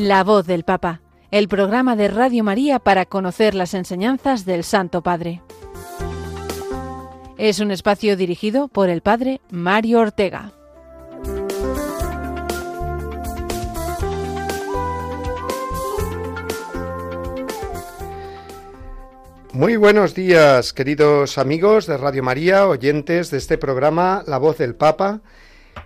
La voz del Papa, el programa de Radio María para conocer las enseñanzas del Santo Padre. Es un espacio dirigido por el Padre Mario Ortega. Muy buenos días, queridos amigos de Radio María, oyentes de este programa La Voz del Papa,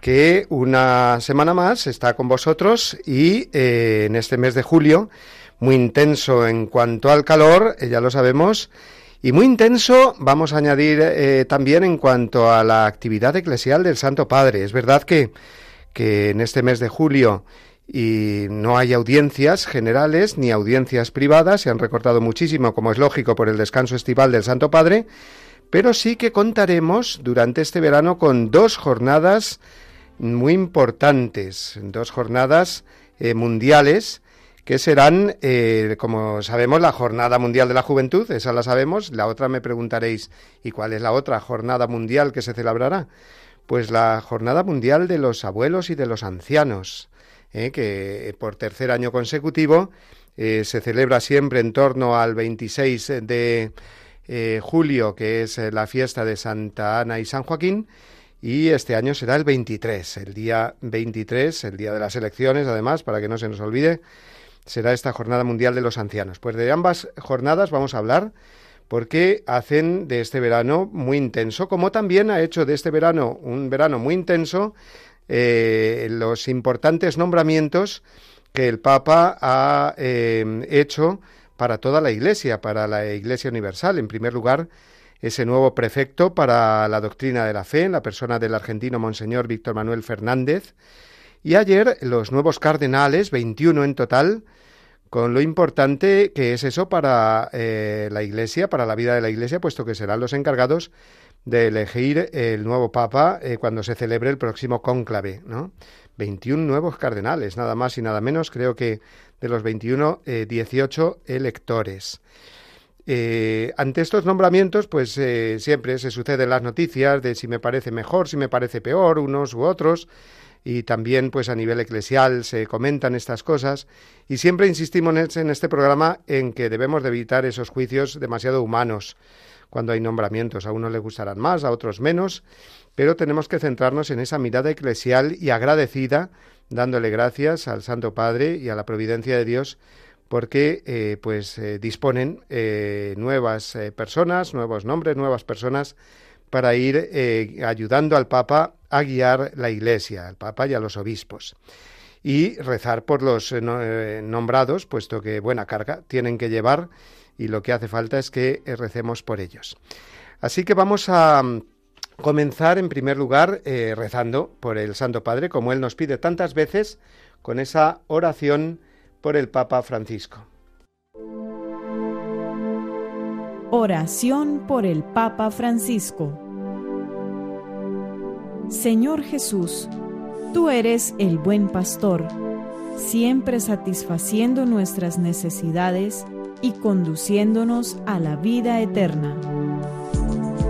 que una semana más está con vosotros y eh, en este mes de julio, muy intenso en cuanto al calor, eh, ya lo sabemos, y muy intenso vamos a añadir eh, también en cuanto a la actividad eclesial del Santo Padre. Es verdad que, que en este mes de julio y no hay audiencias generales ni audiencias privadas, se han recortado muchísimo, como es lógico, por el descanso estival del Santo Padre, pero sí que contaremos durante este verano con dos jornadas muy importantes, dos jornadas eh, mundiales que serán, eh, como sabemos, la Jornada Mundial de la Juventud, esa la sabemos, la otra me preguntaréis, ¿y cuál es la otra jornada mundial que se celebrará? Pues la Jornada Mundial de los Abuelos y de los Ancianos, eh, que por tercer año consecutivo se celebra siempre en torno al 26 de julio, que es la fiesta de Santa Ana y San Joaquín, y este año será el 23, el día 23, el día de las elecciones, además, para que no se nos olvide, será esta Jornada Mundial de los Ancianos. Pues de ambas jornadas vamos a hablar porque hacen de este verano muy intenso, como también ha hecho de este verano un verano muy intenso eh, los importantes nombramientos que el Papa ha eh, hecho para toda la Iglesia, para la Iglesia Universal. En primer lugar, ese nuevo prefecto para la doctrina de la fe en la persona del argentino Monseñor Víctor Manuel Fernández. Y ayer los nuevos cardenales, 21 en total, con lo importante que es eso para eh, la Iglesia, para la vida de la Iglesia, puesto que serán los encargados de elegir el nuevo Papa eh, cuando se celebre el próximo cónclave, ¿no? 21 nuevos cardenales, nada más y nada menos, creo que de los 21, 18 eh, electores. Eh, ante estos nombramientos, pues eh, siempre se suceden las noticias de si me parece mejor, si me parece peor, unos u otros, y también pues a nivel eclesial se comentan estas cosas, y siempre insistimos en este programa en que debemos de evitar esos juicios demasiado humanos cuando hay nombramientos. A unos les gustarán más, a otros menos, pero tenemos que centrarnos en esa mirada eclesial y agradecida, dándole gracias al Santo Padre y a la providencia de Dios porque eh, pues eh, disponen eh, nuevas personas, nuevos nombres, nuevas personas para ir ayudando al Papa a guiar la Iglesia, al Papa y a los obispos. Y rezar por los nombrados, puesto que buena carga tienen que llevar y lo que hace falta es que recemos por ellos. Así que vamos a comenzar en primer lugar rezando por el Santo Padre, como Él nos pide tantas veces, con esa oración por el Papa Francisco. Oración por el Papa Francisco. Señor Jesús, tú eres el buen pastor, siempre satisfaciendo nuestras necesidades y conduciéndonos a la vida eterna.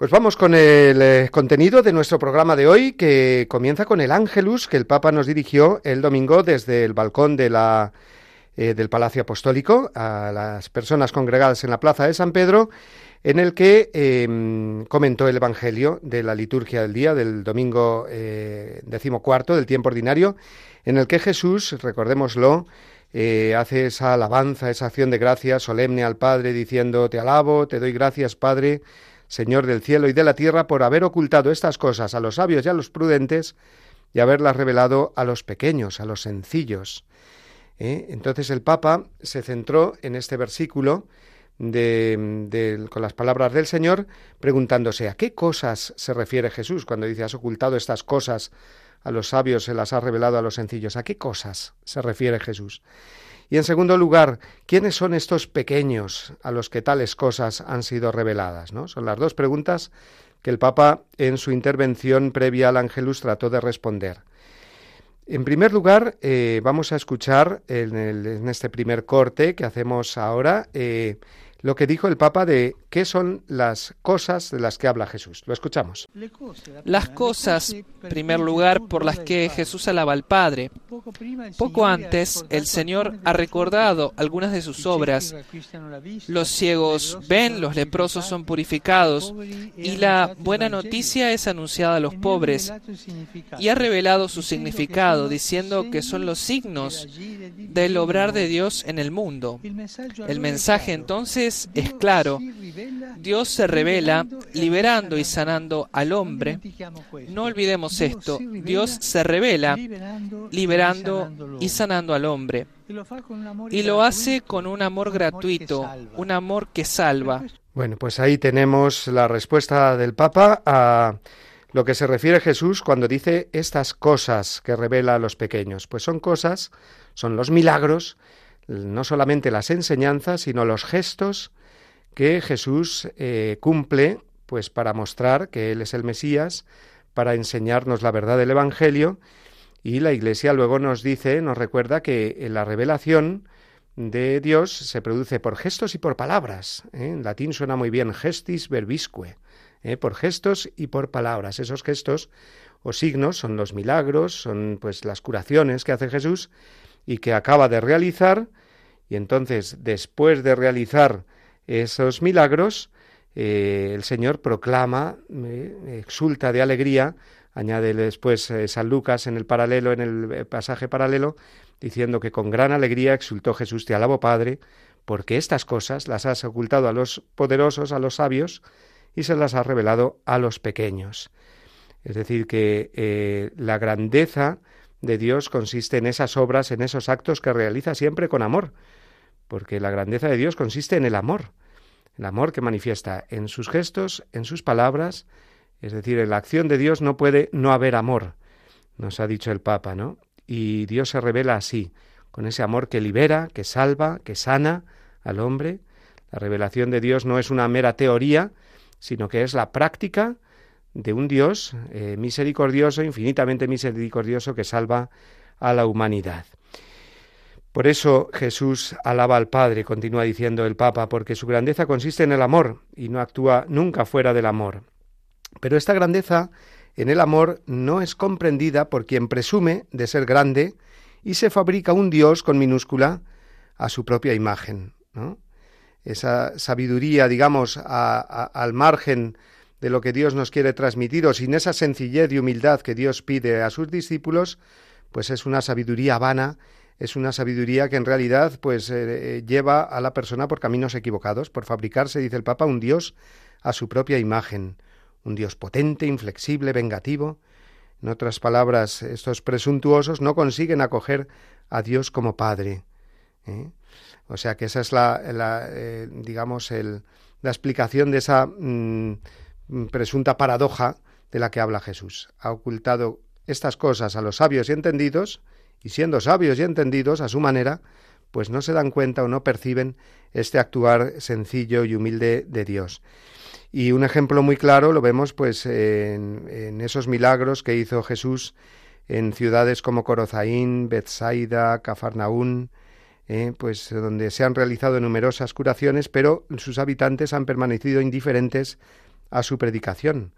Pues vamos con el eh, contenido de nuestro programa de hoy, que comienza con el Ángelus que el Papa nos dirigió el domingo desde el balcón de la, eh, del Palacio Apostólico a las personas congregadas en la Plaza de San Pedro en el que em, comentó el Evangelio de la liturgia del día, del domingo eh, decimocuarto del tiempo ordinario, en el que Jesús, recordémoslo, hace esa alabanza, esa acción de gracias solemne al Padre, diciendo, te alabo, te doy gracias, Padre, Señor del cielo y de la tierra, por haber ocultado estas cosas a los sabios y a los prudentes y haberlas revelado a los pequeños, a los sencillos. ¿Eh? Entonces el Papa se centró en este versículo con las palabras del Señor, preguntándose a qué cosas se refiere Jesús cuando dice has ocultado estas cosas a los sabios, se las has revelado a los sencillos. ¿A qué cosas se refiere Jesús? Y en segundo lugar, ¿quiénes son estos pequeños a los que tales cosas han sido reveladas? ¿no? Son las dos preguntas que el Papa en su intervención previa al Ángelus trató de responder. En primer lugar, eh, vamos a escuchar en, este primer corte que hacemos ahora eh, lo que dijo el Papa de qué son las cosas de las que habla Jesús. Lo escuchamos. Las cosas, en primer lugar, por las que Jesús alaba al Padre. Poco antes, el Señor ha recordado algunas de sus obras. Los ciegos ven, los leprosos son purificados, y la buena noticia es anunciada a los pobres. Y ha revelado su significado, diciendo que son los signos del obrar de Dios en el mundo. El mensaje entonces es claro. Dios se revela liberando y sanando al hombre. No olvidemos esto. Dios se revela liberando y sanando al hombre. Y lo hace con un amor gratuito, un amor que salva. Bueno, pues ahí tenemos la respuesta del Papa a lo que se refiere Jesús cuando dice estas cosas que revela a los pequeños. Pues son cosas, son los milagros no solamente las enseñanzas, sino los gestos que Jesús eh, cumple, pues para mostrar que Él es el Mesías, para enseñarnos la verdad del Evangelio, y la Iglesia luego nos dice, nos recuerda que la revelación de Dios se produce por gestos y por palabras. ¿eh? En latín suena muy bien gestis verbisque, ¿eh? por gestos y por palabras. Esos gestos o signos son los milagros, son pues las curaciones que hace Jesús y que acaba de realizar y entonces, después de realizar esos milagros, eh, el Señor proclama, eh, exulta de alegría, añade después eh, San Lucas en el paralelo, en el pasaje paralelo, diciendo que con gran alegría exultó Jesús, te alabo Padre, porque estas cosas las has ocultado a los poderosos, a los sabios, y se las has revelado a los pequeños. Es decir, que la grandeza de Dios consiste en esas obras, en esos actos que realiza siempre con amor, porque la grandeza de Dios consiste en el amor, el amor que manifiesta en sus gestos, en sus palabras, es decir, en la acción de Dios no puede no haber amor, nos ha dicho el Papa, ¿no? Y Dios se revela así, con ese amor que libera, que salva, que sana al hombre. La revelación de Dios no es una mera teoría, sino que es la práctica de un Dios eh, misericordioso, infinitamente misericordioso, que salva a la humanidad. Por eso Jesús alaba al Padre, continúa diciendo el Papa, porque su grandeza consiste en el amor y no actúa nunca fuera del amor. Pero esta grandeza en el amor no es comprendida por quien presume de ser grande y se fabrica un Dios con minúscula a su propia imagen. Esa sabiduría, digamos, al margen de lo que Dios nos quiere transmitir o sin esa sencillez y humildad que Dios pide a sus discípulos, pues es una sabiduría vana es una sabiduría que en realidad pues eh, eh, lleva a la persona por caminos equivocados, por fabricarse, dice el Papa, un Dios a su propia imagen, un Dios potente, inflexible, vengativo. En otras palabras, estos presuntuosos no consiguen acoger a Dios como Padre. ¿eh? O sea que esa es la, digamos, el, la explicación de esa mm, presunta paradoja de la que habla Jesús. Ha ocultado estas cosas a los sabios y entendidos, y siendo sabios y entendidos a su manera, pues no se dan cuenta o no perciben este actuar sencillo y humilde de Dios. Y un ejemplo muy claro lo vemos pues en, esos milagros que hizo Jesús en ciudades como Corozaín, Bethsaida, Cafarnaún, eh, pues donde se han realizado numerosas curaciones, pero sus habitantes han permanecido indiferentes a su predicación.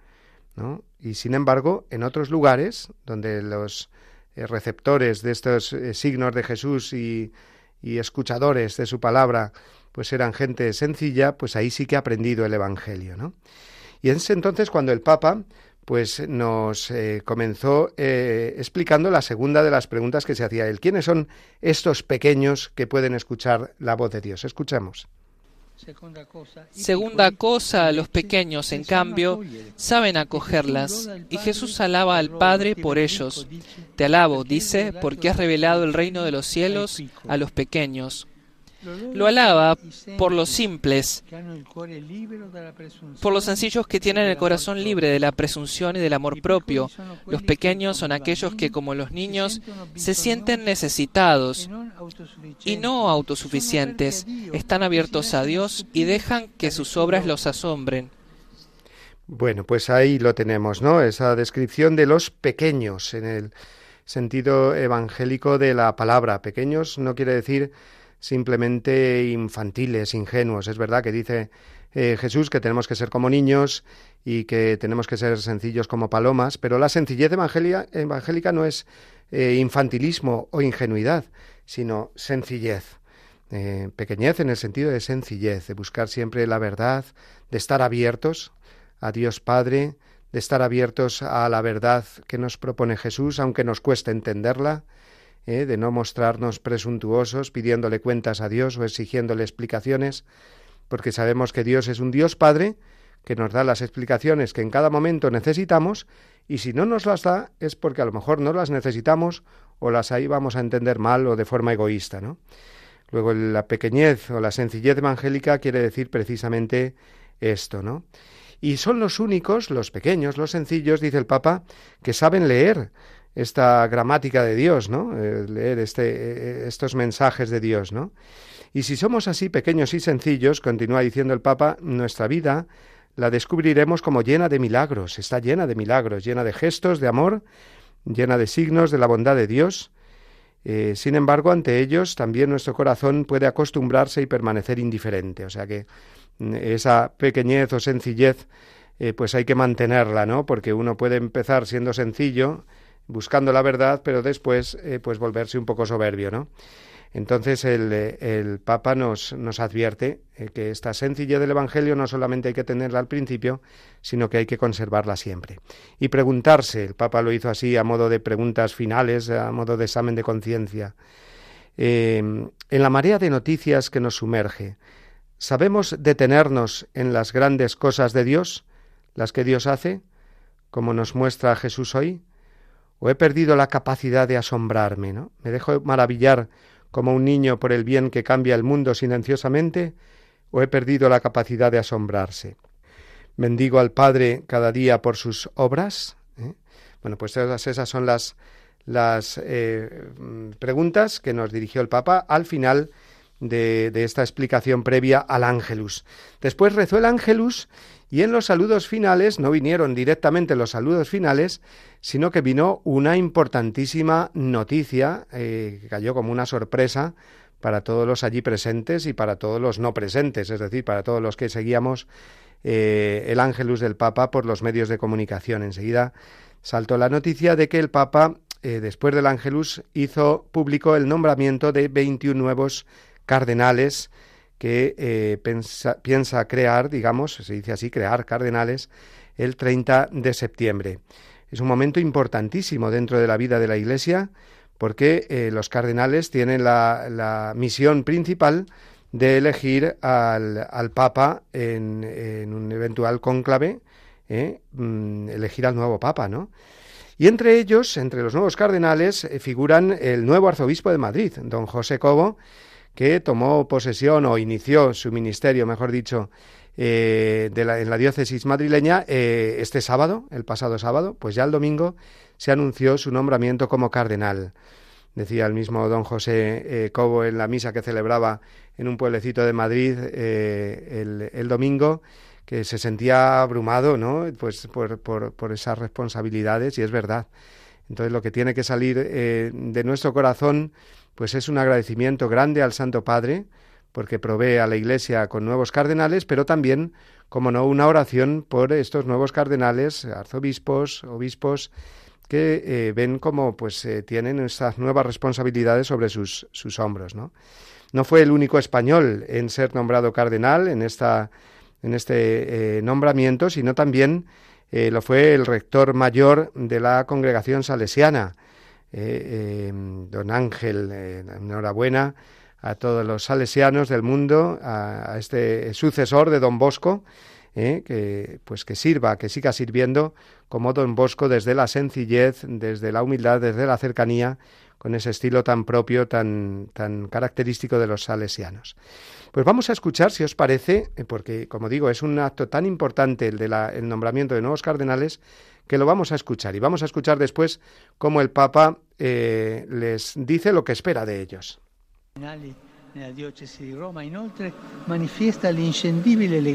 ¿no? Y sin embargo, en otros lugares donde los eh, receptores de estos eh, signos de Jesús y, y, escuchadores de su palabra, pues eran gente sencilla, pues ahí sí que ha aprendido el Evangelio, ¿no? Y es entonces cuando el Papa pues nos eh, comenzó explicando la segunda de las preguntas que se hacía él. ¿Quiénes son estos pequeños que pueden escuchar la voz de Dios? Escuchemos. Segunda cosa, los pequeños, en cambio, saben acogerlas, y Jesús alaba al Padre por ellos. Te alabo, dice, porque has revelado el reino de los cielos a los pequeños. Lo alaba por los simples, por los sencillos que tienen el corazón libre de la presunción y del amor propio. Los pequeños son aquellos que, como los niños, se sienten necesitados y no autosuficientes. Están abiertos a Dios y dejan que sus obras los asombren. Bueno, pues ahí lo tenemos, ¿no? Esa descripción de los pequeños en el sentido evangélico de la palabra. Pequeños no quiere decir simplemente infantiles, ingenuos. Es verdad que dice eh, Jesús que tenemos que ser como niños y que tenemos que ser sencillos como palomas, pero la sencillez evangélica no es eh, infantilismo o ingenuidad, sino sencillez. Eh, pequeñez en el sentido de sencillez, de buscar siempre la verdad, de estar abiertos a Dios Padre, de estar abiertos a la verdad que nos propone Jesús, aunque nos cueste entenderla, ¿eh? de no mostrarnos presuntuosos pidiéndole cuentas a Dios o exigiéndole explicaciones, porque sabemos que Dios es un Dios Padre que nos da las explicaciones que en cada momento necesitamos y si no nos las da es porque a lo mejor no las necesitamos o las ahí vamos a entender mal o de forma egoísta, ¿no? Luego la pequeñez o la sencillez evangélica quiere decir precisamente esto, ¿no? Y son los únicos, los pequeños, los sencillos, dice el Papa, que saben leer, esta gramática de Dios, ¿no? Eh, leer este, eh, estos mensajes de Dios, ¿no? Y si somos así pequeños y sencillos, continúa diciendo el Papa, nuestra vida la descubriremos como llena de milagros, está llena de milagros, llena de gestos de amor, llena de signos de la bondad de Dios. Eh, sin embargo, ante ellos también nuestro corazón puede acostumbrarse y permanecer indiferente. O sea que mm, esa pequeñez o sencillez, pues hay que mantenerla, ¿no? Porque uno puede empezar siendo sencillo, buscando la verdad, pero después eh, pues volverse un poco soberbio, ¿no? Entonces el, Papa nos, nos advierte eh, que esta sencillez del Evangelio no solamente hay que tenerla al principio, sino que hay que conservarla siempre. Y preguntarse, el Papa lo hizo así a modo de preguntas finales, a modo de examen de conciencia. en la marea de noticias que nos sumerge, ¿sabemos detenernos en las grandes cosas de Dios, las que Dios hace, como nos muestra Jesús hoy? O he perdido la capacidad de asombrarme, ¿no? Me dejo maravillar como un niño por el bien que cambia el mundo silenciosamente, o he perdido la capacidad de asombrarse. ¿Bendigo al Padre cada día por sus obras? ¿Eh? Bueno, pues esas son las, las eh, preguntas que nos dirigió el Papa al final de, de, esta explicación previa al Ángelus. Después rezó el Ángelus y en los saludos finales no vinieron directamente los saludos finales, sino que vino una importantísima noticia eh, que cayó como una sorpresa para todos los allí presentes y para todos los no presentes, es decir, para todos los que seguíamos eh, el ángelus del Papa por los medios de comunicación. Enseguida saltó la noticia de que el Papa, eh, después del ángelus, hizo público el nombramiento de 21 nuevos cardenales que piensa crear, digamos, se dice así, crear cardenales, el 30 de septiembre. Es un momento importantísimo dentro de la vida de la Iglesia porque eh, los cardenales tienen la, misión principal de elegir al, Papa en, un eventual cónclave, eh, mm, elegir al nuevo Papa, ¿no? Y entre ellos, entre los nuevos cardenales, eh, figuran el nuevo arzobispo de Madrid, don José Cobo, que tomó posesión o inició su ministerio, mejor dicho, eh, en la diócesis madrileña eh, este sábado, el pasado sábado, pues ya el domingo se anunció su nombramiento como cardenal. Decía el mismo don José eh, Cobo en la misa que celebraba en un pueblecito de Madrid el, el, domingo que se sentía abrumado, ¿no? Pues por, por, por, esas responsabilidades y es verdad. Entonces lo que tiene que salir de nuestro corazón, pues es un agradecimiento grande al Santo Padre, porque provee a la Iglesia con nuevos cardenales, pero también, como no, una oración por estos nuevos cardenales, arzobispos, obispos, que eh, ven como pues eh, tienen estas nuevas responsabilidades sobre sus, sus hombros, ¿no? Fue el único español en ser nombrado cardenal en esta en este eh, nombramiento, sino también lo fue el rector mayor de la congregación salesiana, don Ángel. enhorabuena a todos los salesianos del mundo, a, este sucesor de Don Bosco, ¿eh? que pues que sirva, que siga sirviendo como Don Bosco desde la sencillez, desde la humildad, desde la cercanía, con ese estilo tan propio, tan, tan característico de los salesianos. Pues vamos a escuchar, si os parece, eh, porque como digo, es un acto tan importante el del el nombramiento de nuevos cardenales, que lo vamos a escuchar. Y vamos a escuchar después cómo el Papa eh, les dice lo que espera de ellos.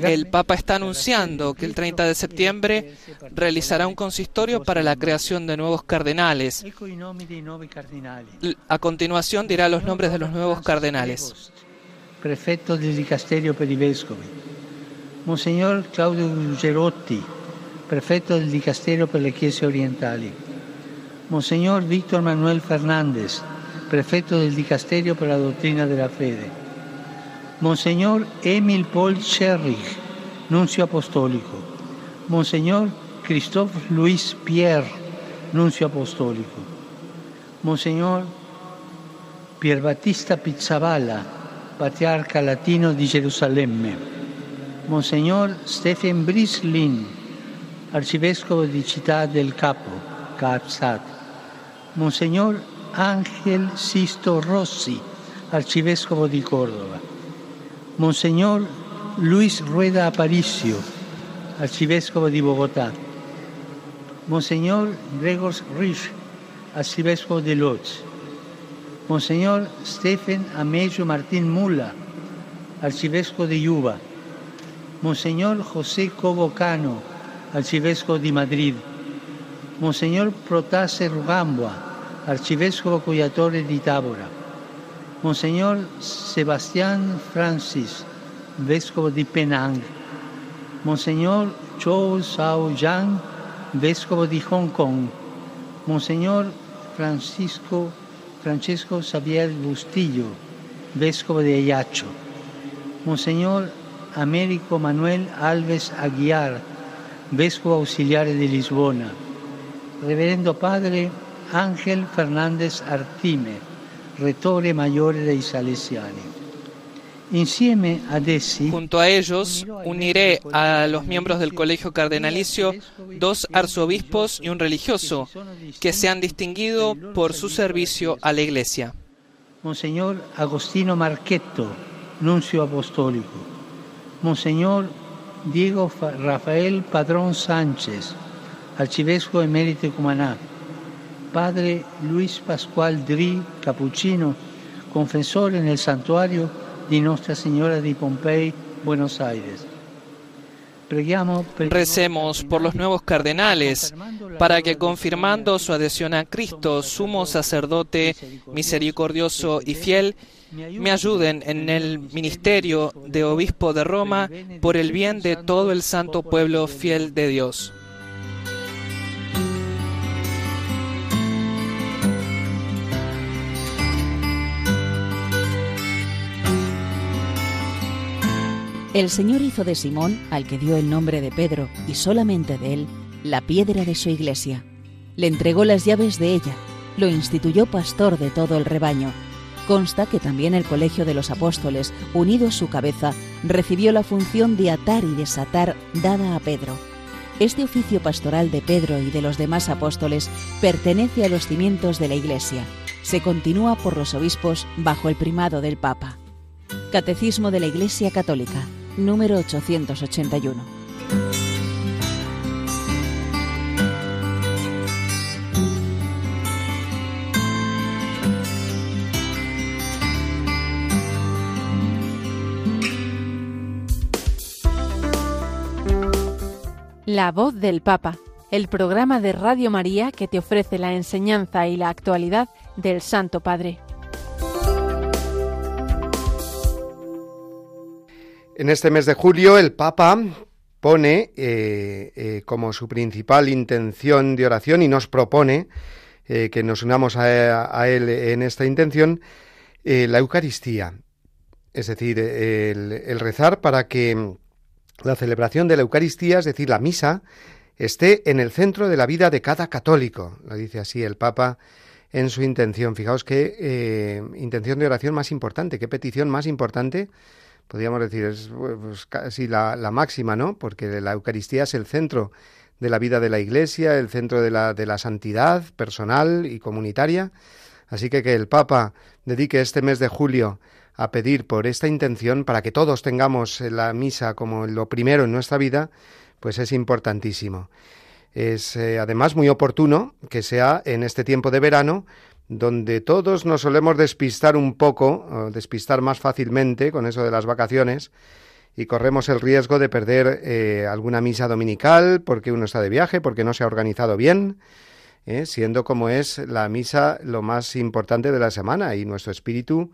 El Papa está anunciando que el 30 de septiembre realizará un consistorio para la creación de nuevos cardenales. A continuación dirá los nombres de los nuevos cardenales. Prefecto del Dicasterio per i Vescovi, Monseñor Claudio Gerotti, prefecto del Dicasterio per le Chiese Orientali, Monseñor Víctor Manuel Fernández, prefecto del Dicasterio per la Dottrina della Fede, Monseñor Emil Paul Scherrich, nuncio apostólico, Monseñor Christophe Louis Pierre, nuncio apostólico, Monseñor Pierbattista Pizzaballa, patriarca latino di Gerusalemme, Monseñor Stephen Brislin, arcivescovo di Città del Capo, Capsat, Monseñor Ángel Sisto Rossi, arcivescovo di Córdoba, Monseñor Luis Rueda Aparicio, arcivescovo di Bogotà, Monseñor Gregor Rich, arcivescovo di Lodz, Monseñor Stephen Amelio Martín Mula, arcivescovo di Yuba, Monseñor José Cobo Cano, arcivescovo di Madrid, Monseñor Protase Rugambua, arcivescovo coiatore di Tabora, Monseñor Sebastián Francis, vescovo di Penang, Monseñor Chou Sao Yang, vescovo di Hong Kong, Monseñor Francisco, Francesco Xavier Bustillo, vescovo di Ayacho, Monseñor Américo Manuel Alves Aguiar, vescovo ausiliare di Lisbona, Reverendo Padre Ángel Fernández Artime, retore maggiore dei Salesiani. Junto a ellos uniré a los miembros del Colegio Cardenalicio dos arzobispos y un religioso que se han distinguido por su servicio a la Iglesia. Monseñor Agostino Marchetto, nuncio apostólico. Monseñor Diego Rafael Padrón Sánchez, arcivescovo emérito Cumaná. Padre Luis Pascual Dri, capuchino, confesor en el santuario de Nuestra Señora de Pompey, Buenos Aires. Recemos por los nuevos cardenales, para que confirmando su adhesión a Cristo, sumo sacerdote, misericordioso y fiel, me ayuden en el ministerio de obispo de Roma por el bien de todo el santo pueblo fiel de Dios. El Señor hizo de Simón, al que dio el nombre de Pedro, y solamente de él, la piedra de su iglesia. Le entregó las llaves de ella, lo instituyó pastor de todo el rebaño. Consta que también el colegio de los apóstoles, unido a su cabeza, recibió la función de atar y desatar dada a Pedro. Este oficio pastoral de Pedro y de los demás apóstoles pertenece a los cimientos de la Iglesia. Se continúa por los obispos bajo el primado del Papa. Catecismo de la Iglesia Católica, número 881. La voz del Papa, el programa de Radio María que te ofrece la enseñanza y la actualidad del Santo Padre. En este mes de julio el Papa pone eh, eh, como su principal intención de oración y nos propone eh, que nos unamos a, él en esta intención la Eucaristía, es decir, el, rezar para que la celebración de la Eucaristía, es decir, la misa, esté en el centro de la vida de cada católico, lo dice así el Papa en su intención. Fijaos qué eh, intención de oración más importante, qué petición más importante, podríamos decir, es pues, casi la, la, máxima, ¿no? Porque la Eucaristía es el centro de la vida de la Iglesia, el centro de la, de la santidad personal y comunitaria. Así que que el Papa dedique este mes de julio a pedir por esta intención para que todos tengamos la misa como lo primero en nuestra vida, pues es importantísimo. Es eh, además muy oportuno que sea en este tiempo de verano, donde todos nos solemos despistar un poco, despistar más fácilmente con eso de las vacaciones, y corremos el riesgo de perder eh, alguna misa dominical porque uno está de viaje, porque no se ha organizado bien, eh, siendo como es la misa lo más importante de la semana y nuestro espíritu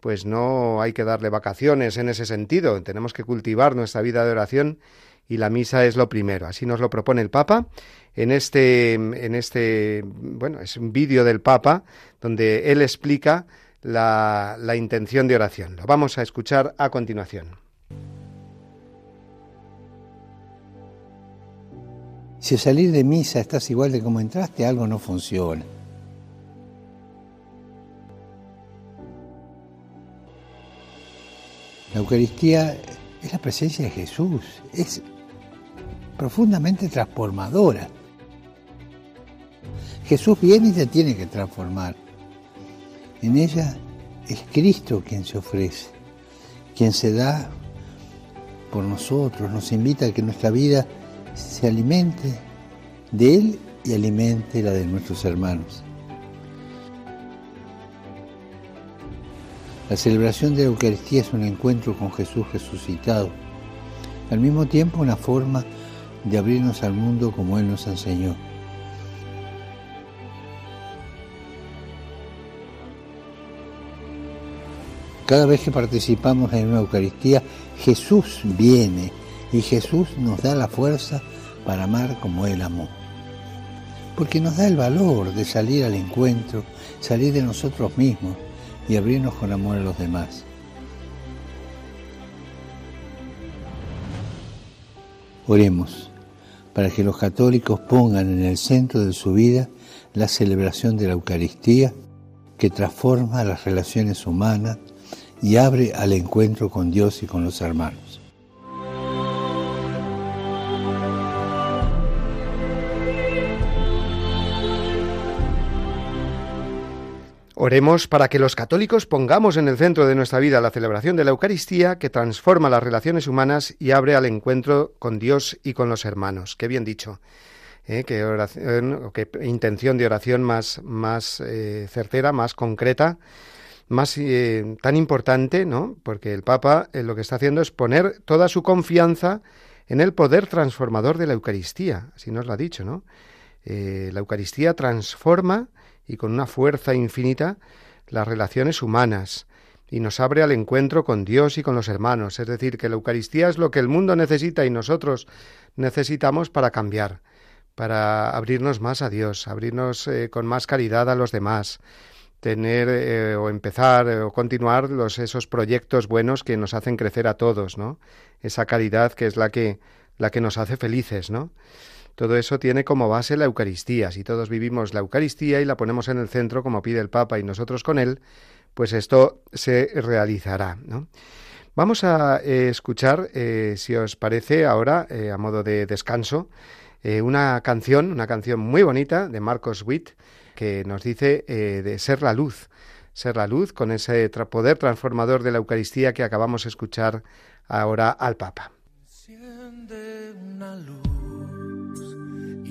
pues no hay que darle vacaciones en ese sentido, tenemos que cultivar nuestra vida de oración y la misa es lo primero. Así nos lo propone el Papa en este, en este, bueno, es un vídeo del Papa donde él explica la, la intención de oración. Lo vamos a escuchar a continuación. Si al salir de misa estás igual de como entraste, algo no funciona. Eucaristía es la presencia de Jesús, es profundamente transformadora. Jesús viene y se tiene que transformar. En ella es Cristo quien se ofrece, quien se da por nosotros, nos invita a que nuestra vida se alimente de Él y alimente la de nuestros hermanos. La celebración de la Eucaristía es un encuentro con Jesús resucitado, al mismo tiempo una forma de abrirnos al mundo como Él nos enseñó. Cada vez que participamos en una Eucaristía, Jesús viene y Jesús nos da la fuerza para amar como Él amó. Porque nos da el valor de salir al encuentro, salir de nosotros mismos y abrirnos con amor a los demás. Oremos para que los católicos pongan en el centro de su vida la celebración de la Eucaristía que transforma las relaciones humanas y abre al encuentro con Dios y con los hermanos. Oremos para que los católicos pongamos en el centro de nuestra vida la celebración de la Eucaristía que transforma las relaciones humanas y abre al encuentro con Dios y con los hermanos. Qué bien dicho. ¿eh? Qué, oración, qué intención de oración más, más eh, certera, más concreta, más eh, tan importante, ¿no? Porque el Papa lo que está haciendo es poner toda su confianza en el poder transformador de la Eucaristía. Así nos lo ha dicho, ¿no? la Eucaristía transforma y con una fuerza infinita las relaciones humanas y nos abre al encuentro con Dios y con los hermanos. Es decir, que la Eucaristía es lo que el mundo necesita y nosotros necesitamos para cambiar, para abrirnos más a Dios, abrirnos eh, con más caridad a los demás, tener eh, o empezar eh, o continuar esos proyectos buenos que nos hacen crecer a todos, ¿no? Esa caridad que es la que la que nos hace felices, ¿no? Todo eso tiene como base la Eucaristía. Si todos vivimos la Eucaristía y la ponemos en el centro, como pide el Papa y nosotros con él, pues esto se realizará. Vamos a eh, escuchar, eh, si os parece, ahora, eh, a modo de descanso, una canción, una canción muy bonita de Marcos Witt, que nos dice de ser la luz, ser la luz con ese poder transformador de la Eucaristía que acabamos de escuchar ahora al Papa. una luz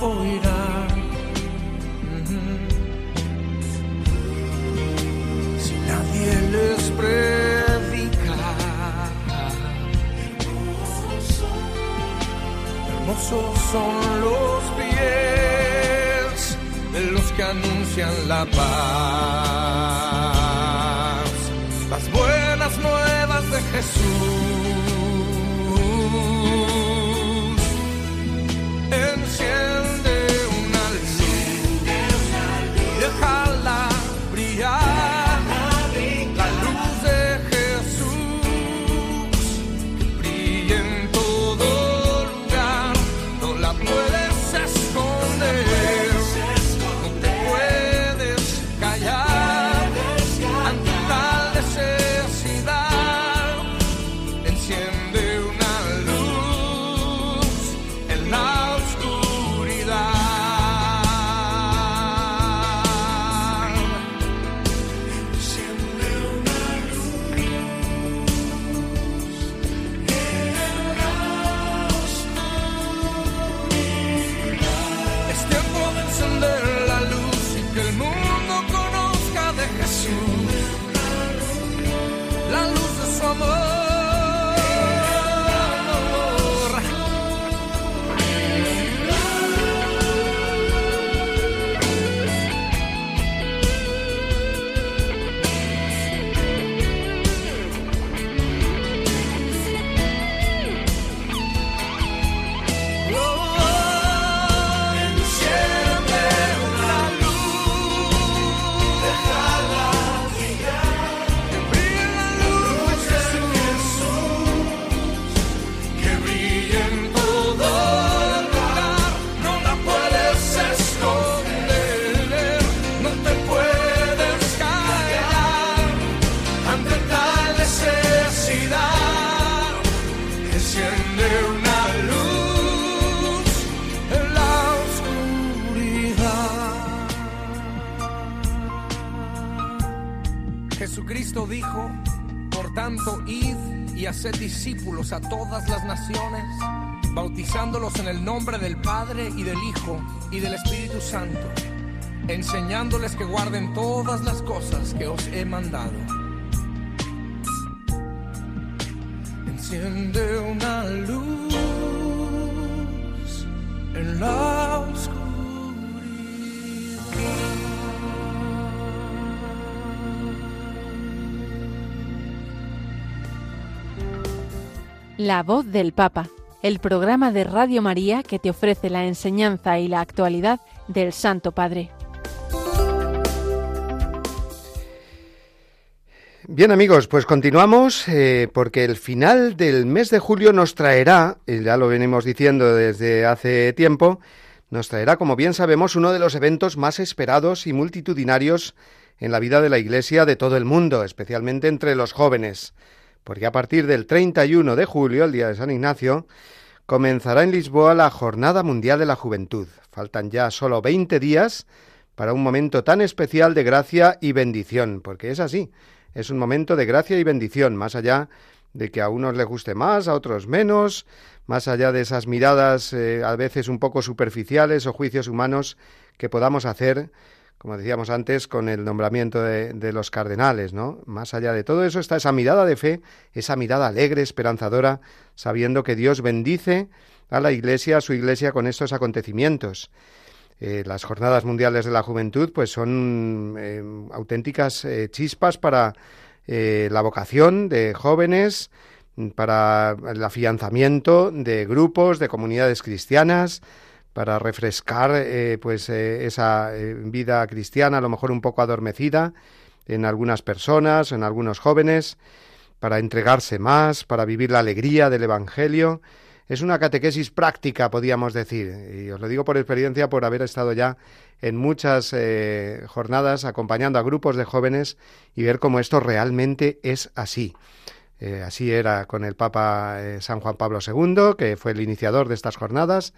oirán si nadie les predica? Hermosos son los pies de los que anuncian la paz, las buenas nuevas de Jesús. Padre y del Hijo y del Espíritu Santo, enseñándoles que guarden todas las cosas que os he mandado. Enciende una luz en la oscuridad. La voz del Papa, el programa de Radio María que te ofrece la enseñanza y la actualidad del Santo Padre. Bien amigos, pues continuamos eh, porque el final del mes de julio nos traerá, ya lo venimos diciendo desde hace tiempo, nos traerá, como bien sabemos, uno de los eventos más esperados y multitudinarios en la vida de la Iglesia de todo el mundo, especialmente entre los jóvenes, porque a partir del 31 de julio, el día de San Ignacio, comenzará en Lisboa la Jornada Mundial de la Juventud. Faltan ya solo 20 días para un momento tan especial de gracia y bendición, porque es así, es un momento de gracia y bendición, más allá de que a unos les guste más, a otros menos, más allá de esas miradas eh, a veces un poco superficiales o juicios humanos que podamos hacer, como decíamos antes, con el nombramiento de, los cardenales, ¿no? Más allá de todo eso está esa mirada de fe, esa mirada alegre, esperanzadora, sabiendo que Dios bendice a la Iglesia, a su Iglesia, con estos acontecimientos. Eh, las jornadas mundiales de la juventud pues son eh, auténticas eh, chispas para la vocación de jóvenes, para el afianzamiento de grupos, de comunidades cristianas, para refrescar eh, pues eh, esa eh, vida cristiana a lo mejor un poco adormecida en algunas personas, en algunos jóvenes, para entregarse más, para vivir la alegría del Evangelio. Es una catequesis práctica, podríamos decir, y os lo digo por experiencia, por haber estado ya en muchas jornadas acompañando a grupos de jóvenes y ver cómo esto realmente es así. Así era con el Papa San Juan Pablo II, que fue el iniciador de estas jornadas,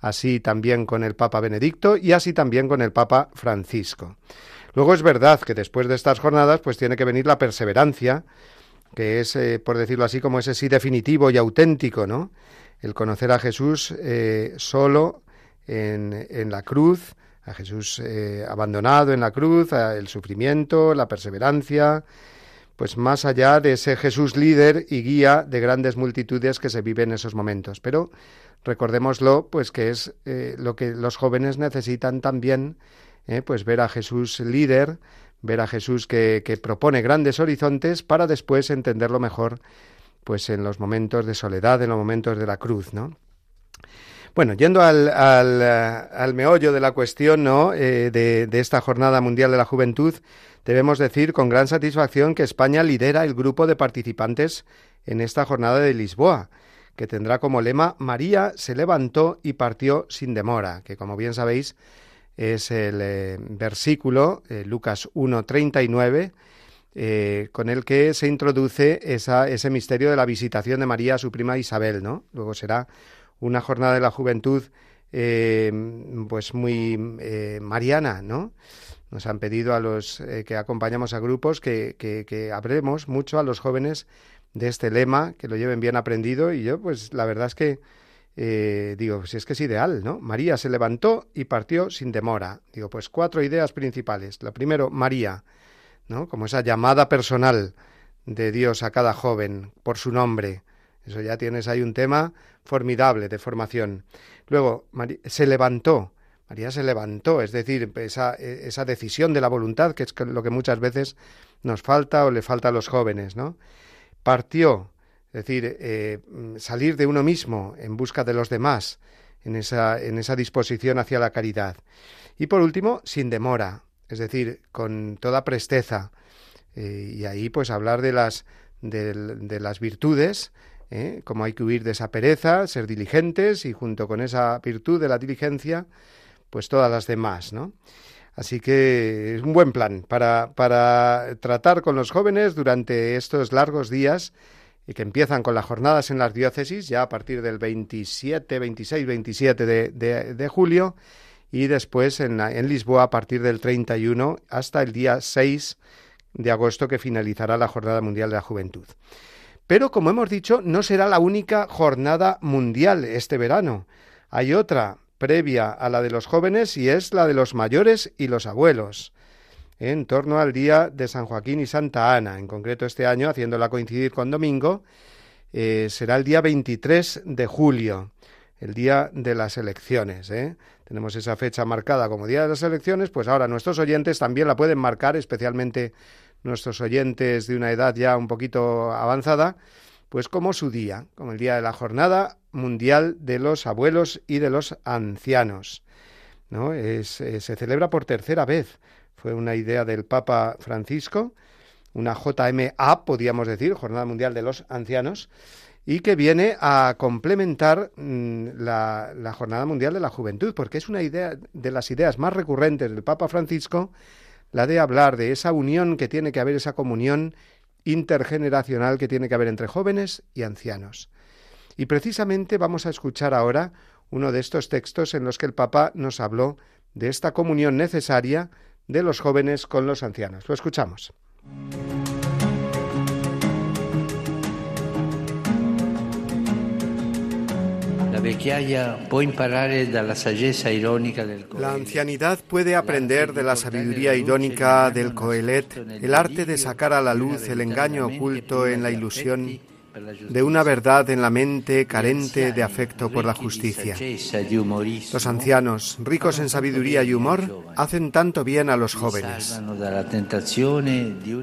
así también con el Papa Benedicto y así también con el Papa Francisco. Luego es verdad que después de estas jornadas pues tiene que venir la perseverancia, que es, eh, por decirlo así, como ese sí definitivo y auténtico, ¿no? El conocer a Jesús eh, solo en, la cruz, a Jesús eh, abandonado en la cruz, el sufrimiento, la perseverancia, pues más allá de ese Jesús líder y guía de grandes multitudes que se viven en esos momentos. Pero recordémoslo, pues que es lo que los jóvenes necesitan también ¿eh? pues ver a Jesús líder, ver a Jesús que, que, propone grandes horizontes para después entenderlo mejor pues en los momentos de soledad, en los momentos de la cruz, ¿no? Bueno, yendo al, al, al meollo de la cuestión ¿no? Eh, de, de esta Jornada Mundial de la Juventud, debemos decir con gran satisfacción que España lidera el grupo de participantes en esta jornada de Lisboa, que tendrá como lema María se levantó y partió sin demora, que como bien sabéis es el eh, versículo, eh, Lucas 1.39, eh, con el que se introduce ese misterio de la visitación de María a su prima Isabel, ¿no? Luego será una jornada de la juventud pues muy mariana, ¿no? Nos han pedido a los que acompañamos a grupos que, que, que mucho a los jóvenes de este lema, que lo lleven bien aprendido y yo pues la verdad es que eh, digo, si es que es ideal, ¿no? María se levantó y partió sin demora. Digo, pues cuatro ideas principales. Lo primero, María, ¿no? Como esa llamada personal de Dios a cada joven por su nombre. Eso ya tienes ahí un tema formidable de formación. Luego, se levantó. María se levantó, es decir, esa, esa decisión de la voluntad, que es lo que muchas veces nos falta o le falta a los jóvenes, ¿no? Partió, es decir, eh, salir de uno mismo en busca de los demás, en esa, en esa disposición hacia la caridad. Y por último, sin demora, es decir, con toda presteza. Eh, y ahí pues hablar de las, de, las virtudes, ¿eh? como hay que huir de esa pereza, ser diligentes y junto con esa virtud de la diligencia, pues todas las demás, ¿no? Así que es un buen plan para, para tratar con los jóvenes durante estos largos días y que empiezan con las jornadas en las diócesis ya a partir del 27, 26, 27 de, de, julio y después en, en, Lisboa a partir del 31 hasta el día 6 de agosto que finalizará la Jornada Mundial de la Juventud. Pero, como hemos dicho, no será la única jornada mundial este verano. Hay otra previa a la de los jóvenes y es la de los mayores y los abuelos en torno al día de San Joaquín y Santa Ana. En concreto este año, haciéndola coincidir con domingo, eh, será el día 23 de julio, el día de las elecciones. ¿eh? Tenemos esa fecha marcada como día de las elecciones, pues ahora nuestros oyentes también la pueden marcar, especialmente nuestros oyentes de una edad ya un poquito avanzada, pues como su día, como el día de la jornada mundial de los abuelos y de los ancianos. ¿no? Es, eh, se celebra por tercera vez fue una idea del Papa Francisco, una JMA, podríamos decir, Jornada Mundial de los Ancianos, y que viene a complementar mm, la, la, Jornada Mundial de la Juventud, porque es una idea de las ideas más recurrentes del Papa Francisco, la de hablar de esa unión que tiene que haber, esa comunión intergeneracional que tiene que haber entre jóvenes y ancianos. Y precisamente vamos a escuchar ahora uno de estos textos en los que el Papa nos habló de esta comunión necesaria de los jóvenes con los ancianos. Lo escuchamos. La ancianidad puede aprender de la sabiduría irónica del Coelet el arte de sacar a la luz el engaño oculto en la ilusión de una verdad en la mente carente de afecto por la justicia. Los ancianos, ricos en sabiduría y humor, hacen tanto bien a los jóvenes.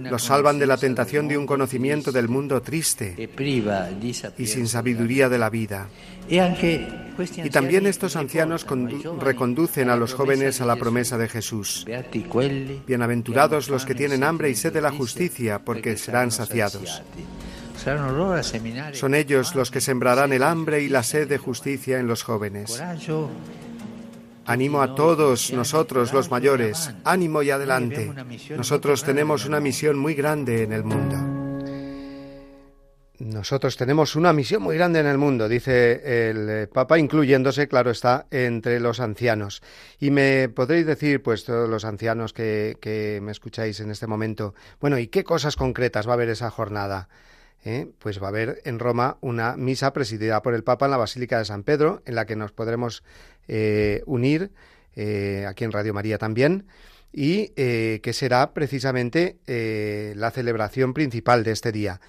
Los salvan de la tentación de un conocimiento del mundo triste y sin sabiduría de la vida. Y también estos ancianos reconducen a los jóvenes a la promesa de Jesús. Bienaventurados los que tienen hambre y sed de la justicia, porque serán saciados. Son ellos los que sembrarán el hambre y la sed de justicia en los jóvenes. Animo a todos nosotros los mayores, ánimo y adelante. Nosotros tenemos una misión muy grande en el mundo. Nosotros tenemos una misión muy grande en el mundo, dice el eh, Papa, incluyéndose, claro está, entre los ancianos. Y me podréis decir, pues todos los ancianos que, que me escucháis en este momento, bueno, ¿y qué cosas concretas va a haber esa jornada? ¿Eh? Pues va a haber en Roma una misa presidida por el Papa en la Basílica de San Pedro, en la que nos podremos eh, unir, aquí en Radio María también, y que será precisamente la celebración principal de este día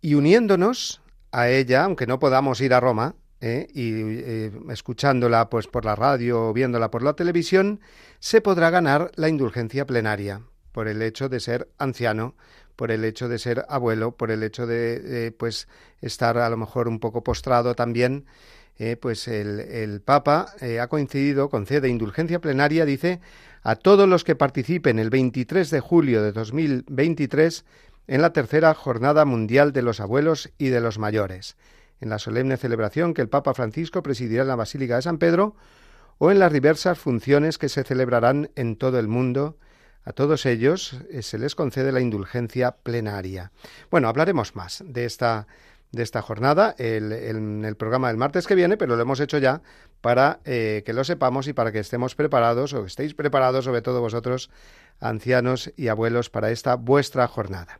y uniéndonos a ella, aunque no podamos ir a Roma, ¿eh? y eh, escuchándola pues por la radio o viéndola por la televisión, se podrá ganar la indulgencia plenaria por el hecho de ser anciano, por el hecho de ser abuelo, por el hecho de pues estar a lo mejor un poco postrado también. Eh, pues el, el Papa ha coincidido, concede indulgencia plenaria, dice, a todos los que participen el 23 de julio de 2023 en la tercera Jornada Mundial de los Abuelos y de los Mayores, en la solemne celebración que el Papa Francisco presidirá en la Basílica de San Pedro o en las diversas funciones que se celebrarán en todo el mundo. A todos ellos eh, se les concede la indulgencia plenaria. Bueno, hablaremos más de esta, de esta jornada en el, programa del martes que viene, pero lo hemos hecho ya para eh, que lo sepamos y para que estemos preparados o estéis preparados, sobre todo vosotros, ancianos y abuelos, para esta vuestra jornada.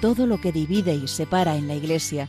Todo lo que divide y separa en la Iglesia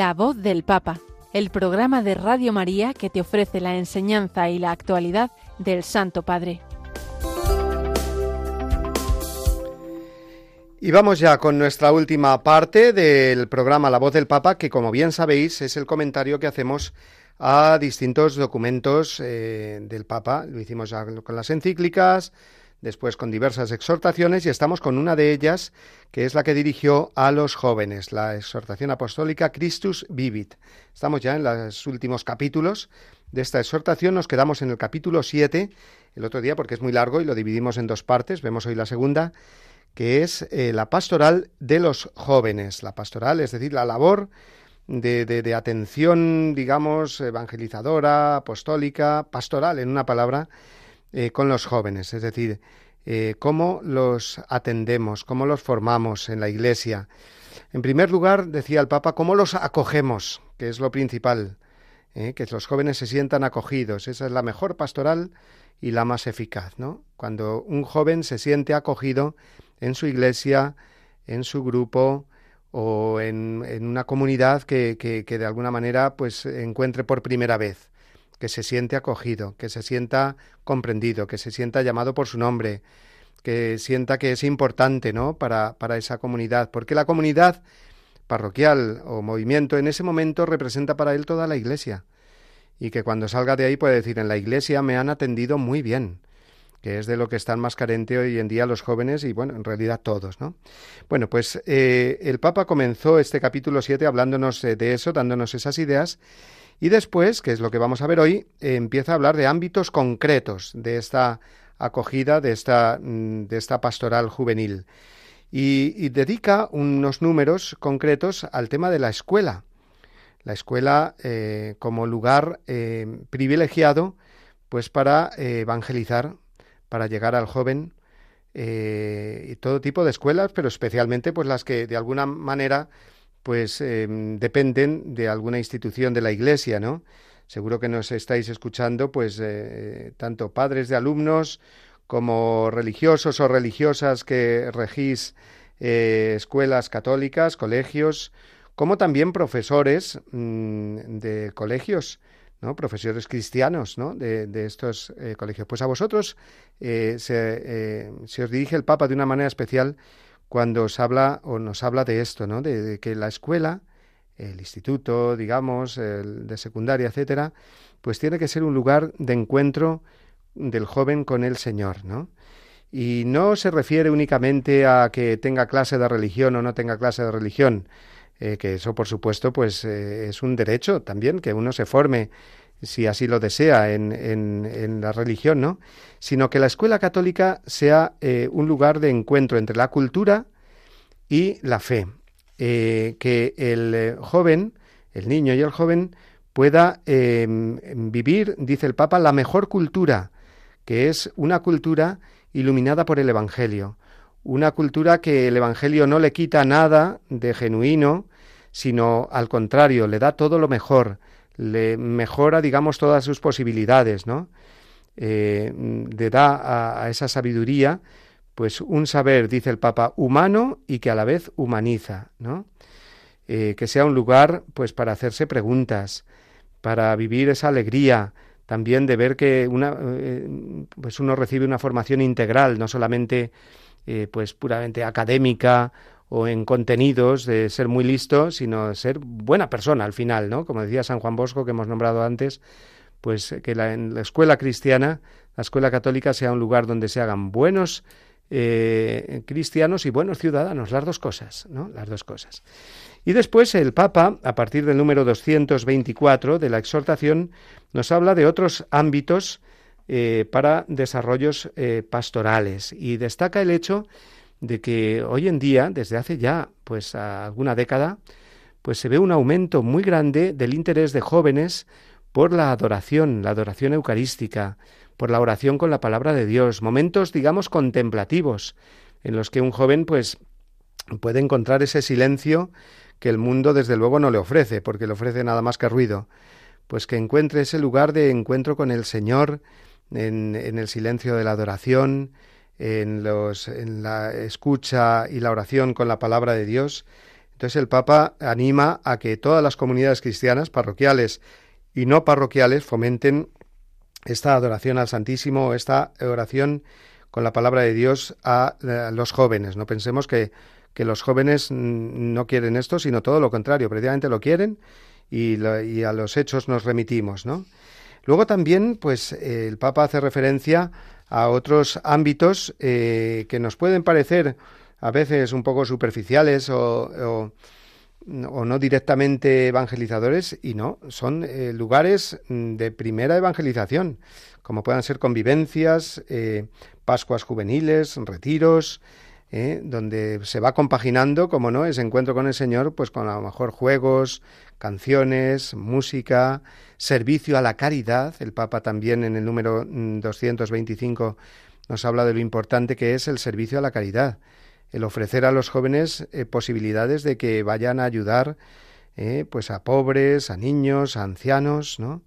La voz del Papa, el programa de Radio María que te ofrece la enseñanza y la actualidad del Santo Padre. Y vamos ya con nuestra última parte del programa La voz del Papa, que como bien sabéis es el comentario que hacemos a distintos documentos eh, del Papa. Lo hicimos ya con las encíclicas, después con diversas exhortaciones y estamos con una de ellas que es la que dirigió a los jóvenes, la exhortación apostólica Christus Vivit. Estamos ya en los últimos capítulos de esta exhortación, nos quedamos en el capítulo 7 el otro día porque es muy largo y lo dividimos en dos partes, vemos hoy la segunda, que es eh, la pastoral de los jóvenes, la pastoral, es decir, la labor de, de atención, digamos, evangelizadora, apostólica, pastoral, en una palabra, eh, con los jóvenes, es decir, eh, cómo los atendemos, cómo los formamos en la Iglesia. En primer lugar, decía el Papa, cómo los acogemos, que es lo principal, eh, que los jóvenes se sientan acogidos. Esa es la mejor pastoral y la más eficaz, ¿no? Cuando un joven se siente acogido en su iglesia, en su grupo o en, una comunidad que, que, que, de alguna manera pues encuentre por primera vez que se siente acogido, que se sienta comprendido, que se sienta llamado por su nombre, que sienta que es importante, ¿no? Para, para esa comunidad, porque la comunidad parroquial o movimiento en ese momento representa para él toda la iglesia. Y que cuando salga de ahí puede decir en la iglesia me han atendido muy bien que es de lo que están más carente hoy en día los jóvenes y bueno, en realidad todos, ¿no? Bueno, pues eh, el Papa comenzó este capítulo 7 hablándonos eh, de eso, dándonos esas ideas y después, que es lo que vamos a ver hoy, empieza a hablar de ámbitos concretos de esta acogida, de esta, mm, de esta pastoral juvenil. Y, dedica unos números concretos al tema de la escuela. La escuela eh, como lugar eh, privilegiado pues para eh, evangelizar, para llegar al joven, y todo tipo de escuelas, pero especialmente pues las que de alguna manera pues em, dependen de alguna institución de la Iglesia, ¿no? Seguro que nos estáis escuchando, pues eh, tanto padres de alumnos como religiosos o religiosas que regís eh, escuelas católicas, colegios, como también profesores mm, de colegios, ¿no? profesores cristianos ¿no? de, estos eh, colegios. Pues a vosotros se, se, os dirige el Papa de una manera especial cuando os habla o nos habla de esto, ¿no? De, que la escuela, el instituto, digamos, el de secundaria, etcétera, pues tiene que ser un lugar de encuentro del joven con el Señor, ¿no? Y no se refiere únicamente a que tenga clase de religión o no tenga clase de religión, eh, que eso por supuesto pues eh, es un derecho también que uno se forme si así lo desea en, en, la religión, ¿no? Sino que la escuela católica sea eh, un lugar de encuentro entre la cultura y la fe, que el joven, el niño y el joven pueda em, vivir, dice el Papa, la mejor cultura, que es una cultura iluminada por el Evangelio, una cultura que el Evangelio no le quita nada de genuino, sino al contrario, le da todo lo mejor, le mejora, digamos, todas sus posibilidades, ¿no? Eh, le da a, esa sabiduría, pues un saber, dice el Papa, humano y que a la vez humaniza, ¿no? Eh, que sea un lugar, pues, para hacerse preguntas, para vivir esa alegría, también de ver que una, eh, pues uno recibe una formación integral, no solamente pues puramente académica o en contenidos de ser muy listo, sino ser buena persona al final, ¿no? Como decía San Juan Bosco, que hemos nombrado antes, pues que la, en la escuela cristiana, la escuela católica sea un lugar donde se hagan buenos eh, cristianos y buenos ciudadanos, las dos cosas, ¿no? Las dos cosas. Y después el Papa, a partir del número 224 de la exhortación, nos habla de otros ámbitos eh, para desarrollos eh, pastorales. Y destaca el hecho de que hoy en día, desde hace ya pues alguna década, pues se ve un aumento muy grande del interés de jóvenes por la adoración, la adoración eucarística, por la oración con la palabra de Dios, momentos digamos contemplativos en los que un joven pues puede encontrar ese silencio que el mundo desde luego no le ofrece, porque le ofrece nada más que ruido, pues que encuentre ese lugar de encuentro con el Señor en, el silencio de la adoración, en, los, en la escucha y la oración con la palabra de Dios. Entonces el Papa anima a que todas las comunidades cristianas, parroquiales y no parroquiales, fomenten esta adoración al Santísimo, esta oración con la palabra de Dios a, los jóvenes. No pensemos que, que, los jóvenes no quieren esto, sino todo lo contrario, precisamente lo quieren y, y a los hechos nos remitimos, ¿no? Luego también, pues el Papa hace referencia a otros ámbitos eh, que nos pueden parecer a veces un poco superficiales o, no directamente evangelizadores y no, son eh, lugares de primera evangelización, como puedan ser convivencias, eh, Pascuas juveniles, retiros, donde se va compaginando, como no, ese encuentro con el Señor, pues con a lo mejor juegos, canciones, música, servicio a la caridad. El Papa también en el número 225 mm, nos habla de lo importante que es el servicio a la caridad, el ofrecer a los jóvenes eh, posibilidades de que vayan a ayudar eh, pues a pobres, a niños, a ancianos, ¿no?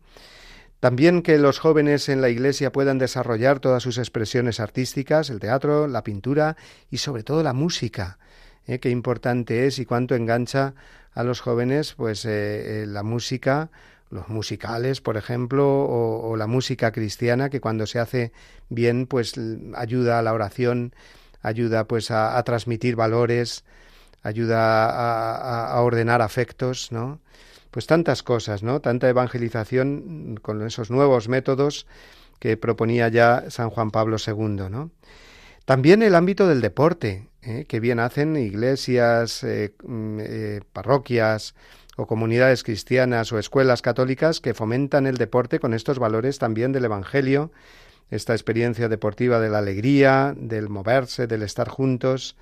También que los jóvenes en la Iglesia puedan desarrollar todas sus expresiones artísticas, el teatro, la pintura y sobre todo la música. ¿eh? Qué importante es y cuánto engancha a los jóvenes, pues eh, eh, la música, los musicales, por ejemplo, o, la música cristiana, que cuando se hace bien, pues ayuda a la oración, ayuda pues a, transmitir valores, ayuda a, a, ordenar afectos, ¿no? Pues tantas cosas, ¿no? Tanta evangelización con esos nuevos métodos que proponía ya San Juan Pablo II, ¿no? También el ámbito del deporte, ¿eh? que bien hacen iglesias, eh, mm, eh, parroquias o comunidades cristianas o escuelas católicas que fomentan el deporte con estos valores también del Evangelio, esta experiencia deportiva de la alegría, del moverse, del estar juntos.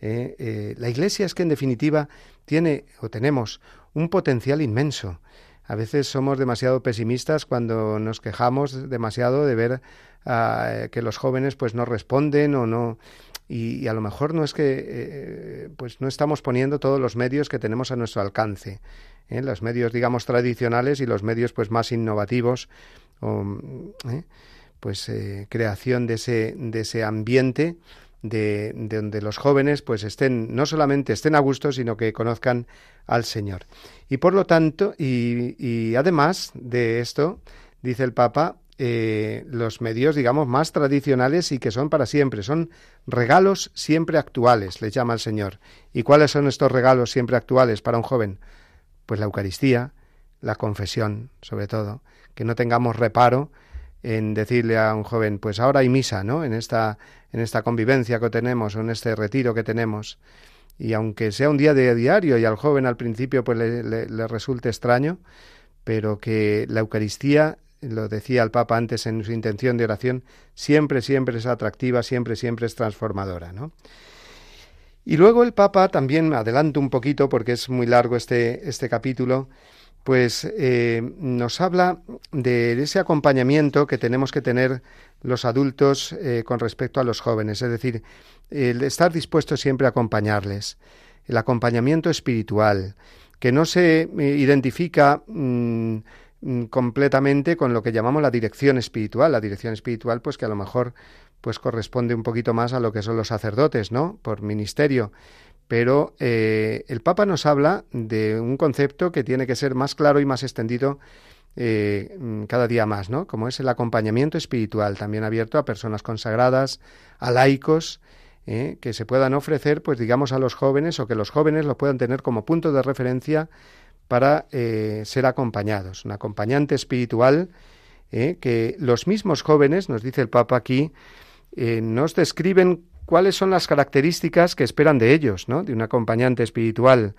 la Iglesia es que en definitiva tiene o tenemos un potencial inmenso. A veces somos demasiado pesimistas cuando nos quejamos demasiado de ver ah, que los jóvenes pues no responden o no y, a lo mejor no es que eh, pues no estamos poniendo todos los medios que tenemos a nuestro alcance ¿eh? los medios digamos tradicionales y los medios pues más innovativos ¿eh? pues creación de ese de ese ambiente de, donde los jóvenes pues estén no solamente estén a gusto sino que conozcan al Señor y por lo tanto y, además de esto dice el Papa eh, los medios, digamos, más tradicionales y que son para siempre. Son regalos siempre actuales, le llama el Señor. ¿Y cuáles son estos regalos siempre actuales para un joven? Pues la Eucaristía, la confesión, sobre todo, que no tengamos reparo en decirle a un joven, pues ahora hay misa, ¿no? En esta, en esta convivencia que tenemos, o en este retiro que tenemos. Y aunque sea un día de diario y al joven al principio pues le, le resulte extraño, pero que la Eucaristía, lo decía el Papa antes en su intención de oración, siempre, siempre es atractiva, siempre, siempre es transformadora, ¿no? Y luego el Papa también, adelanto un poquito porque es muy largo este, este capítulo, pues eh, nos habla de ese acompañamiento que tenemos que tener los adultos eh, con respecto a los jóvenes, es decir, el estar dispuesto siempre a acompañarles, el acompañamiento espiritual, que no se eh, identifica mm, mm, completamente con lo que llamamos la dirección espiritual, la dirección espiritual pues que a lo mejor pues corresponde un poquito más a lo que son los sacerdotes, ¿no? Por ministerio. Pero eh, el Papa nos habla de un concepto que tiene que ser más claro y más extendido eh, mm, cada día más, ¿no? Como es el acompañamiento espiritual, también abierto a personas consagradas, a laicos, eh, que se puedan ofrecer, pues digamos, a los jóvenes o que los jóvenes lo puedan tener como punto de referencia para ser acompañados. Un acompañante espiritual que los mismos jóvenes, nos dice el Papa aquí, nos describen cuáles son las características que esperan de ellos, ¿no? De un acompañante espiritual.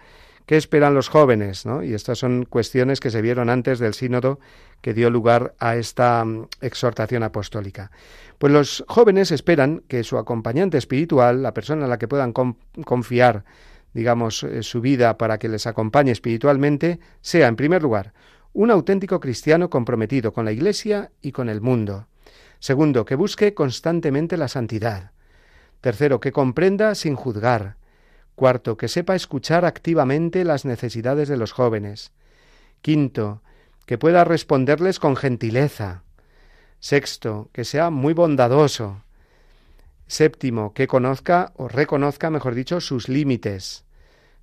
¿Qué esperan los jóvenes? ¿no? Y estas son cuestiones que se vieron antes del sínodo que dio lugar a esta mm, exhortación apostólica. Pues los jóvenes esperan que su acompañante espiritual, la persona a la que puedan confiar, digamos, eh, su vida para que les acompañe espiritualmente, sea, en primer lugar, un auténtico cristiano comprometido con la Iglesia y con el mundo. Segundo, que busque constantemente la santidad. Tercero, que comprenda sin juzgar. Cuarto, que sepa escuchar activamente las necesidades de los jóvenes. Quinto, que pueda responderles con gentileza. Sexto, que sea muy bondadoso. Séptimo, que conozca o reconozca, mejor dicho, sus límites,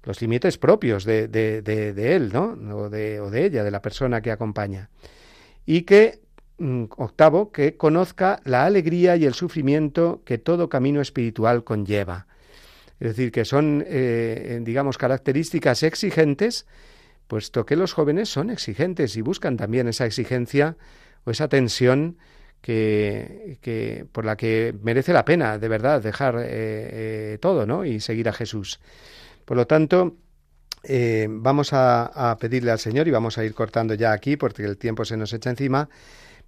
los límites propios de, de, de, él, ¿no? O de, o de ella, de la persona que acompaña. Y que octavo, que conozca la alegría y el sufrimiento que todo camino espiritual conlleva. Es decir, que son, eh, digamos, características exigentes, puesto que los jóvenes son exigentes y buscan también esa exigencia o esa tensión que, por la que merece la pena, de verdad, dejar eh, eh, todo, ¿no? Y seguir a Jesús. Por lo tanto, vamos a pedirle al Señor y vamos a ir cortando ya aquí, porque el tiempo se nos echa encima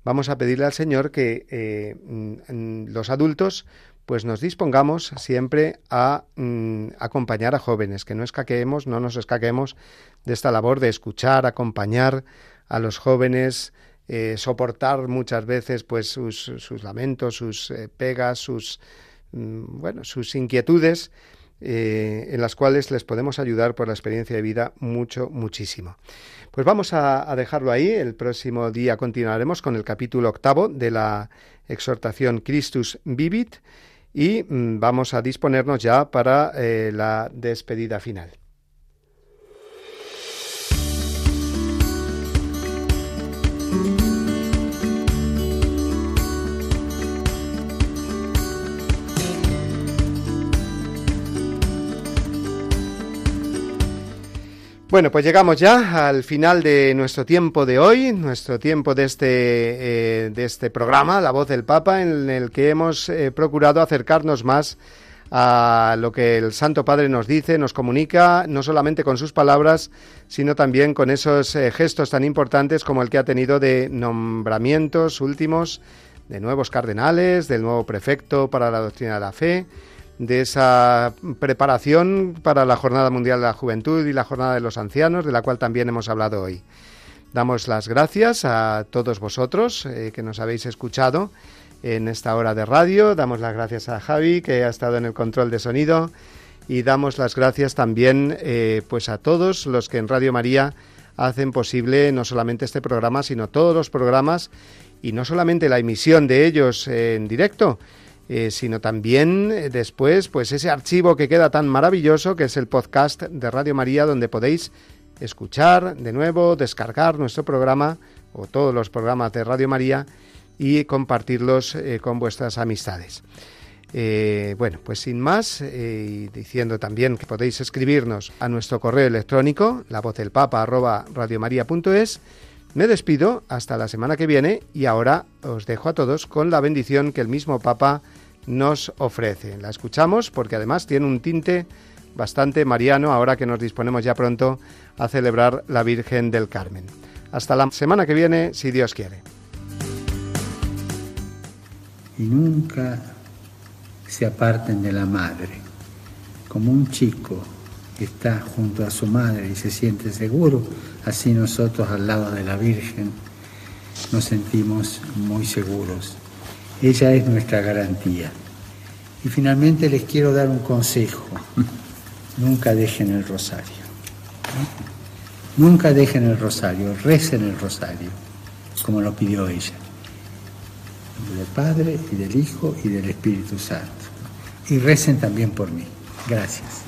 vamos a pedirle al Señor que eh, mm, los adultos pues nos dispongamos siempre a mm, acompañar a jóvenes, que no escaqueemos, no nos escaquemos de esta labor de escuchar, acompañar a los jóvenes, eh, soportar muchas veces pues sus, lamentos, sus eh, pegas, sus mm, bueno, sus inquietudes, en las cuales les podemos ayudar por la experiencia de vida mucho, muchísimo. Pues vamos a, dejarlo ahí. El próximo día continuaremos con el capítulo octavo de la exhortación Christus Vivit y mm, vamos a disponernos ya para eh, la despedida final. Bueno, pues llegamos ya al final de nuestro tiempo de hoy, nuestro tiempo de este, eh, de este programa, La Voz del Papa, en el que hemos eh, procurado acercarnos más a lo que el Santo Padre nos dice, nos comunica, no solamente con sus palabras, sino también con esos eh, gestos tan importantes como el que ha tenido de nombramientos últimos de nuevos cardenales, del nuevo prefecto para la doctrina de la fe, de esa preparación para la Jornada Mundial de la Juventud y la Jornada de los Ancianos, de la cual también hemos hablado hoy. Damos las gracias a todos vosotros eh, que nos habéis escuchado en esta hora de radio. Damos las gracias a Javi, que ha estado en el control de sonido. Y damos las gracias también eh, pues a todos los que en Radio María hacen posible no solamente este programa, sino todos los programas y no solamente la emisión de ellos en directo, eh, sino también eh, después, pues ese archivo que queda tan maravilloso, que es el podcast de Radio María, donde podéis escuchar de nuevo, descargar nuestro programa o todos los programas de Radio María y compartirlos eh, con vuestras amistades. bueno, pues sin más, diciendo también que podéis escribirnos a nuestro correo electrónico, la voz del papa Me despido hasta la semana que viene y ahora os dejo a todos con la bendición que el mismo Papa nos ofrece. La escuchamos porque además tiene un tinte bastante mariano ahora que nos disponemos ya pronto a celebrar la Virgen del Carmen. Hasta la semana que viene, si Dios quiere. Y nunca se aparten de la madre. Como un chico está junto a su madre y se siente seguro, así nosotros al lado de la Virgen nos sentimos muy seguros. Ella es nuestra garantía. Y finalmente les quiero dar un consejo. Nunca dejen el rosario. Nunca dejen el rosario, recen el rosario, como lo pidió ella. Del Padre y del Hijo y del Espíritu Santo. Y recen también por mí. Gracias.